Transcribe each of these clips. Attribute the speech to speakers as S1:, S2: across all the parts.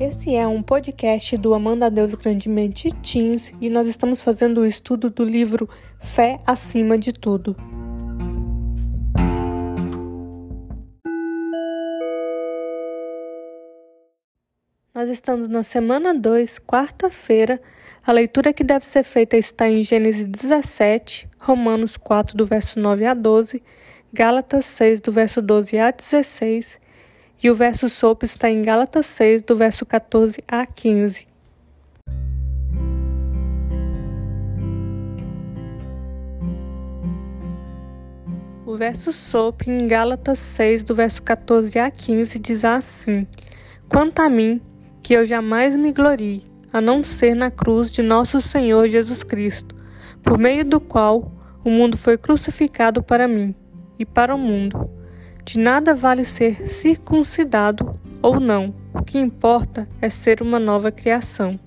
S1: Esse é um podcast do Amanda a Deus Grandemente Teens e nós estamos fazendo o estudo do livro Fé Acima de Tudo. Nós estamos na semana 2, quarta-feira. A leitura que deve ser feita está em Gênesis 17, Romanos 4, do verso 9 a 12, Gálatas 6, do verso 12 a 16, e o verso sopro está em Gálatas 6, do verso 14 a 15. O verso sopro em Gálatas 6, do verso 14 a 15, diz assim: Quanto a mim, que eu jamais me glorie, a não ser na cruz de nosso Senhor Jesus Cristo, por meio do qual o mundo foi crucificado para mim e para o mundo. De nada vale ser circuncidado ou não, o que importa é ser uma nova criação.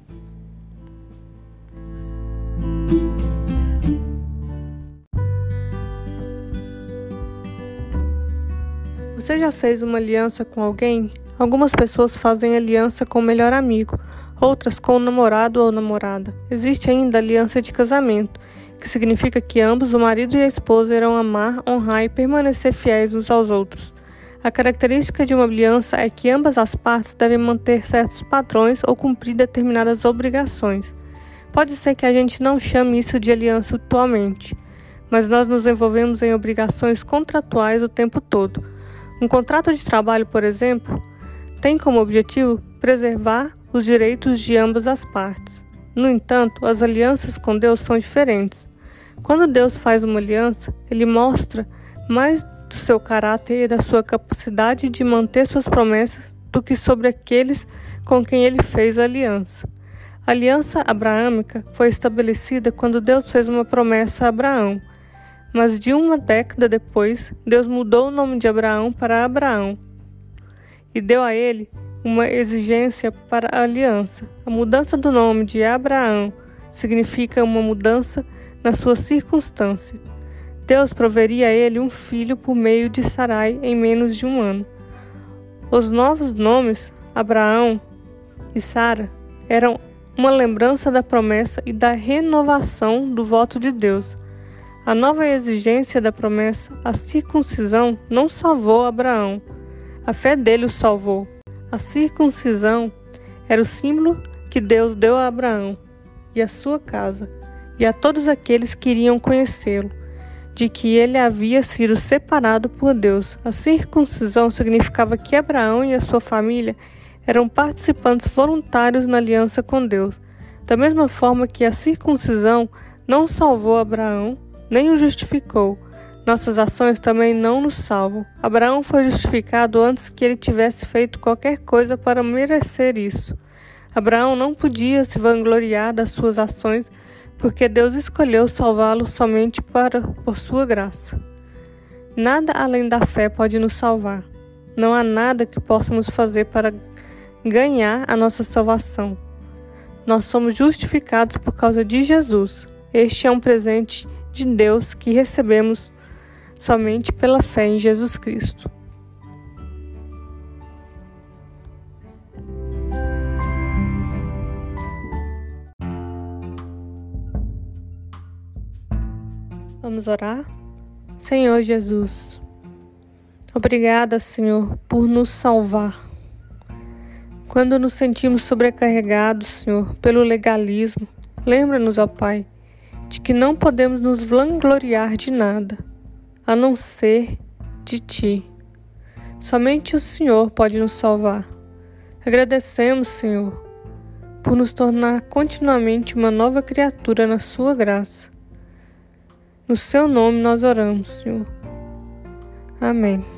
S1: Você já fez uma aliança com alguém? Algumas pessoas fazem aliança com o melhor amigo, outras com o namorado ou namorada. Existe ainda a aliança de casamento, que significa que ambos, o marido e a esposa, irão amar, honrar e permanecer fiéis uns aos outros. A característica de uma aliança é que ambas as partes devem manter certos padrões ou cumprir determinadas obrigações. Pode ser que a gente não chame isso de aliança atualmente, mas nós nos envolvemos em obrigações contratuais o tempo todo. Um contrato de trabalho, por exemplo, tem como objetivo preservar os direitos de ambas as partes. No entanto, as alianças com Deus são diferentes. Quando Deus faz uma aliança, ele mostra mais do seu caráter e da sua capacidade de manter suas promessas do que sobre aqueles com quem ele fez a aliança. A aliança abraâmica foi estabelecida quando Deus fez uma promessa a Abraão. Mas de uma década depois, Deus mudou o nome de Abraão para Abraão e deu a ele uma exigência para a aliança. A mudança do nome de Abraão significa uma mudança na sua circunstância. Deus proveria a ele um filho por meio de Sarai em menos de um ano. Os novos nomes, Abraão e Sara, eram uma lembrança da promessa e da renovação do voto de Deus. A nova exigência da promessa, a circuncisão, não salvou Abraão a fé dele o salvou. A circuncisão era o símbolo que Deus deu a Abraão e a sua casa e a todos aqueles que iriam conhecê-lo, de que ele havia sido separado por Deus. A circuncisão significava que Abraão e a sua família eram participantes voluntários na aliança com Deus, da mesma forma que a circuncisão não salvou Abraão nem o justificou, nossas ações também não nos salvam. Abraão foi justificado antes que ele tivesse feito qualquer coisa para merecer isso. Abraão não podia se vangloriar das suas ações, porque Deus escolheu salvá-lo somente para por sua graça. Nada além da fé pode nos salvar. Não há nada que possamos fazer para ganhar a nossa salvação. Nós somos justificados por causa de Jesus. Este é um presente de Deus que recebemos somente pela fé em Jesus Cristo. Vamos orar? Senhor Jesus, obrigada, Senhor, por nos salvar. Quando nos sentimos sobrecarregados, Senhor, pelo legalismo, lembra-nos, ó Pai, de que não podemos nos vangloriar de nada a não ser de ti. Somente o Senhor pode nos salvar. Agradecemos, Senhor, por nos tornar continuamente uma nova criatura na Sua graça. No Seu nome nós oramos, Senhor. Amém.